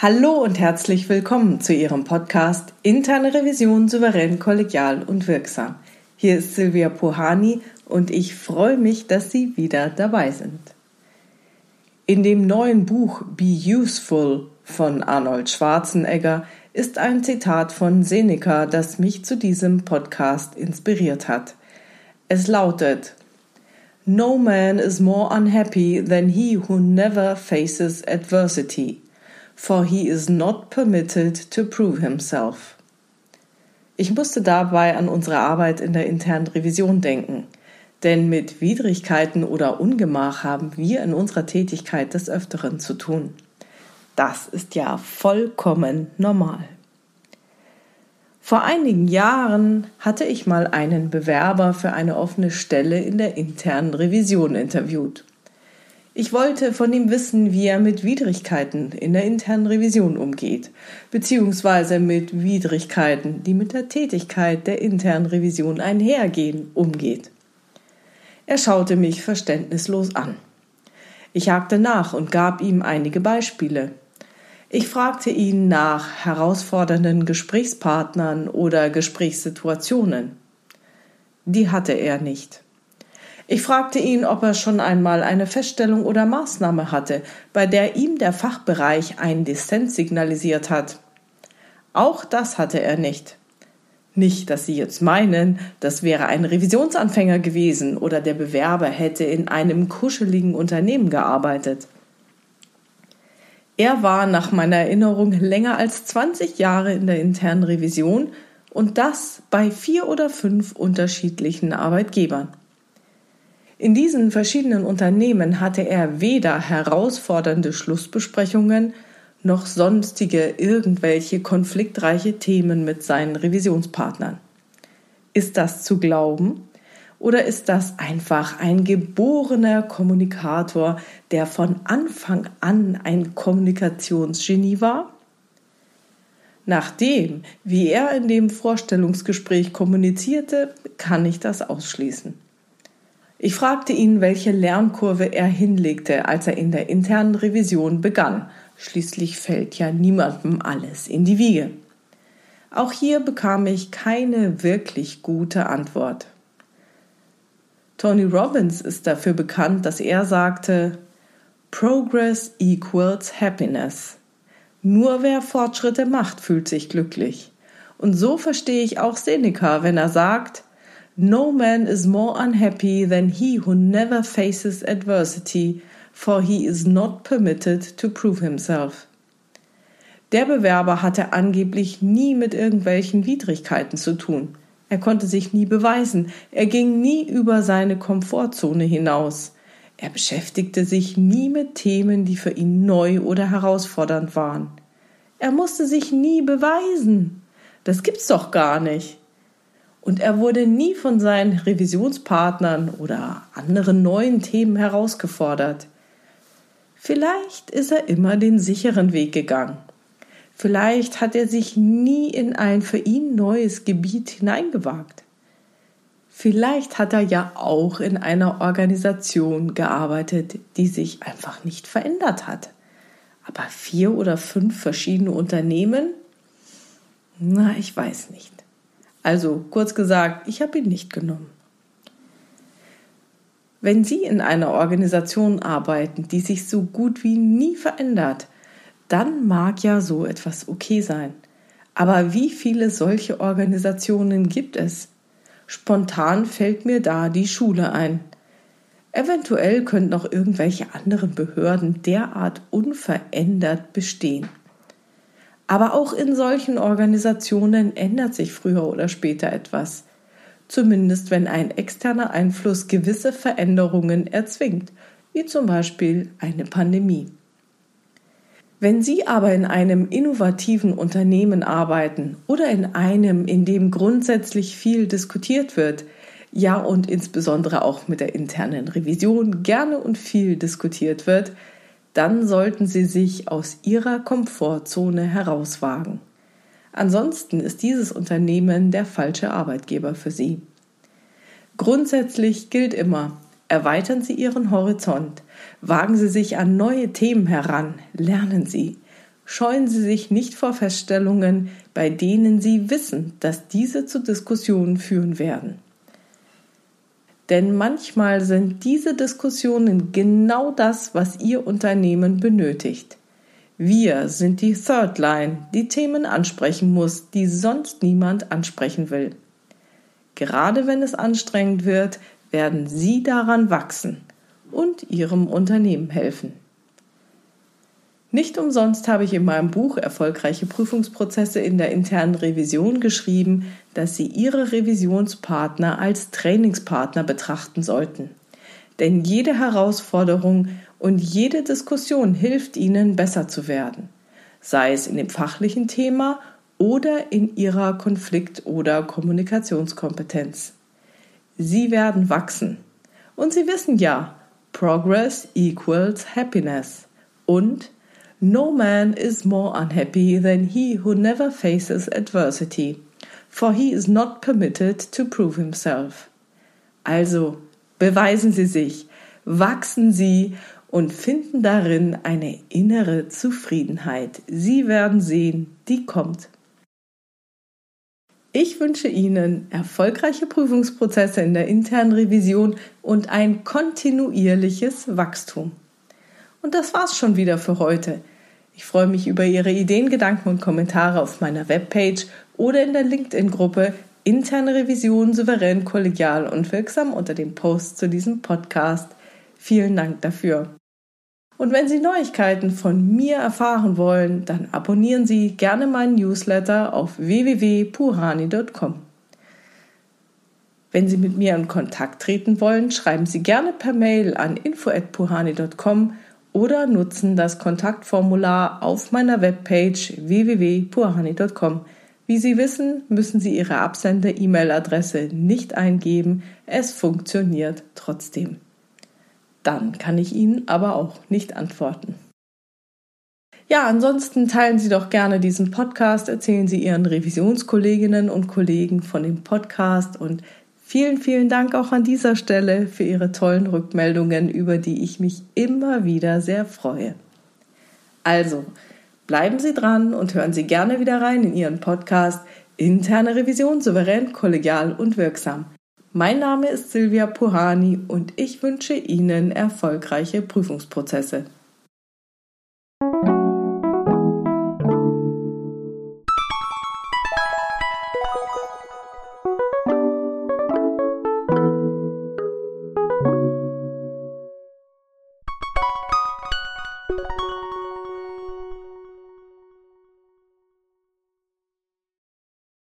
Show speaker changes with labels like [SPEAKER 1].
[SPEAKER 1] Hallo und herzlich willkommen zu Ihrem Podcast Interne Revision souverän, kollegial und wirksam. Hier ist Silvia Pohani und ich freue mich, dass Sie wieder dabei sind. In dem neuen Buch Be Useful von Arnold Schwarzenegger ist ein Zitat von Seneca, das mich zu diesem Podcast inspiriert hat. Es lautet No man is more unhappy than he who never faces adversity for he is not permitted to prove himself. Ich musste dabei an unsere Arbeit in der internen Revision denken, denn mit Widrigkeiten oder Ungemach haben wir in unserer Tätigkeit des Öfteren zu tun. Das ist ja vollkommen normal. Vor einigen Jahren hatte ich mal einen Bewerber für eine offene Stelle in der internen Revision interviewt. Ich wollte von ihm wissen, wie er mit Widrigkeiten in der internen Revision umgeht, beziehungsweise mit Widrigkeiten, die mit der Tätigkeit der internen Revision einhergehen, umgeht. Er schaute mich verständnislos an. Ich hakte nach und gab ihm einige Beispiele. Ich fragte ihn nach herausfordernden Gesprächspartnern oder Gesprächssituationen. Die hatte er nicht. Ich fragte ihn, ob er schon einmal eine Feststellung oder Maßnahme hatte, bei der ihm der Fachbereich einen Dissens signalisiert hat. Auch das hatte er nicht. Nicht, dass Sie jetzt meinen, das wäre ein Revisionsanfänger gewesen oder der Bewerber hätte in einem kuscheligen Unternehmen gearbeitet. Er war nach meiner Erinnerung länger als 20 Jahre in der internen Revision und das bei vier oder fünf unterschiedlichen Arbeitgebern. In diesen verschiedenen Unternehmen hatte er weder herausfordernde Schlussbesprechungen noch sonstige irgendwelche konfliktreiche Themen mit seinen Revisionspartnern. Ist das zu glauben? Oder ist das einfach ein geborener Kommunikator, der von Anfang an ein Kommunikationsgenie war? Nach dem, wie er in dem Vorstellungsgespräch kommunizierte, kann ich das ausschließen. Ich fragte ihn, welche Lernkurve er hinlegte, als er in der internen Revision begann. Schließlich fällt ja niemandem alles in die Wiege. Auch hier bekam ich keine wirklich gute Antwort. Tony Robbins ist dafür bekannt, dass er sagte, Progress equals happiness. Nur wer Fortschritte macht, fühlt sich glücklich. Und so verstehe ich auch Seneca, wenn er sagt, No man is more unhappy than he who never faces adversity, for he is not permitted to prove himself. Der Bewerber hatte angeblich nie mit irgendwelchen Widrigkeiten zu tun. Er konnte sich nie beweisen, er ging nie über seine Komfortzone hinaus. Er beschäftigte sich nie mit Themen, die für ihn neu oder herausfordernd waren. Er musste sich nie beweisen. Das gibt's doch gar nicht. Und er wurde nie von seinen Revisionspartnern oder anderen neuen Themen herausgefordert. Vielleicht ist er immer den sicheren Weg gegangen. Vielleicht hat er sich nie in ein für ihn neues Gebiet hineingewagt. Vielleicht hat er ja auch in einer Organisation gearbeitet, die sich einfach nicht verändert hat. Aber vier oder fünf verschiedene Unternehmen? Na, ich weiß nicht. Also kurz gesagt, ich habe ihn nicht genommen. Wenn Sie in einer Organisation arbeiten, die sich so gut wie nie verändert, dann mag ja so etwas okay sein. Aber wie viele solche Organisationen gibt es? Spontan fällt mir da die Schule ein. Eventuell könnten noch irgendwelche anderen Behörden derart unverändert bestehen. Aber auch in solchen Organisationen ändert sich früher oder später etwas. Zumindest wenn ein externer Einfluss gewisse Veränderungen erzwingt, wie zum Beispiel eine Pandemie. Wenn Sie aber in einem innovativen Unternehmen arbeiten oder in einem, in dem grundsätzlich viel diskutiert wird, ja und insbesondere auch mit der internen Revision gerne und viel diskutiert wird, dann sollten Sie sich aus Ihrer Komfortzone herauswagen. Ansonsten ist dieses Unternehmen der falsche Arbeitgeber für Sie. Grundsätzlich gilt immer, erweitern Sie Ihren Horizont, wagen Sie sich an neue Themen heran, lernen Sie, scheuen Sie sich nicht vor Feststellungen, bei denen Sie wissen, dass diese zu Diskussionen führen werden. Denn manchmal sind diese Diskussionen genau das, was Ihr Unternehmen benötigt. Wir sind die Third Line, die Themen ansprechen muss, die sonst niemand ansprechen will. Gerade wenn es anstrengend wird, werden Sie daran wachsen und Ihrem Unternehmen helfen. Nicht umsonst habe ich in meinem Buch Erfolgreiche Prüfungsprozesse in der internen Revision geschrieben, dass Sie Ihre Revisionspartner als Trainingspartner betrachten sollten. Denn jede Herausforderung und jede Diskussion hilft Ihnen, besser zu werden, sei es in dem fachlichen Thema oder in Ihrer Konflikt- oder Kommunikationskompetenz. Sie werden wachsen. Und Sie wissen ja, Progress equals Happiness. Und No man is more unhappy than he who never faces adversity, for he is not permitted to prove himself. Also beweisen Sie sich, wachsen Sie und finden darin eine innere Zufriedenheit. Sie werden sehen, die kommt. Ich wünsche Ihnen erfolgreiche Prüfungsprozesse in der internen Revision und ein kontinuierliches Wachstum. Und das war's schon wieder für heute. Ich freue mich über Ihre Ideen, Gedanken und Kommentare auf meiner Webpage oder in der LinkedIn-Gruppe Interne Revision souverän, kollegial und wirksam unter dem Post zu diesem Podcast. Vielen Dank dafür. Und wenn Sie Neuigkeiten von mir erfahren wollen, dann abonnieren Sie gerne meinen Newsletter auf www.purani.com. Wenn Sie mit mir in Kontakt treten wollen, schreiben Sie gerne per Mail an info@purani.com oder nutzen das Kontaktformular auf meiner Webpage www.purhani.com. Wie Sie wissen, müssen Sie Ihre Absender-E-Mail-Adresse nicht eingeben, es funktioniert trotzdem. Dann kann ich Ihnen aber auch nicht antworten. Ja, ansonsten teilen Sie doch gerne diesen Podcast, erzählen Sie Ihren Revisionskolleginnen und Kollegen von dem Podcast und Vielen, vielen Dank auch an dieser Stelle für Ihre tollen Rückmeldungen, über die ich mich immer wieder sehr freue. Also, bleiben Sie dran und hören Sie gerne wieder rein in Ihren Podcast Interne Revision souverän, kollegial und wirksam. Mein Name ist Silvia Puhani und ich wünsche Ihnen erfolgreiche Prüfungsprozesse.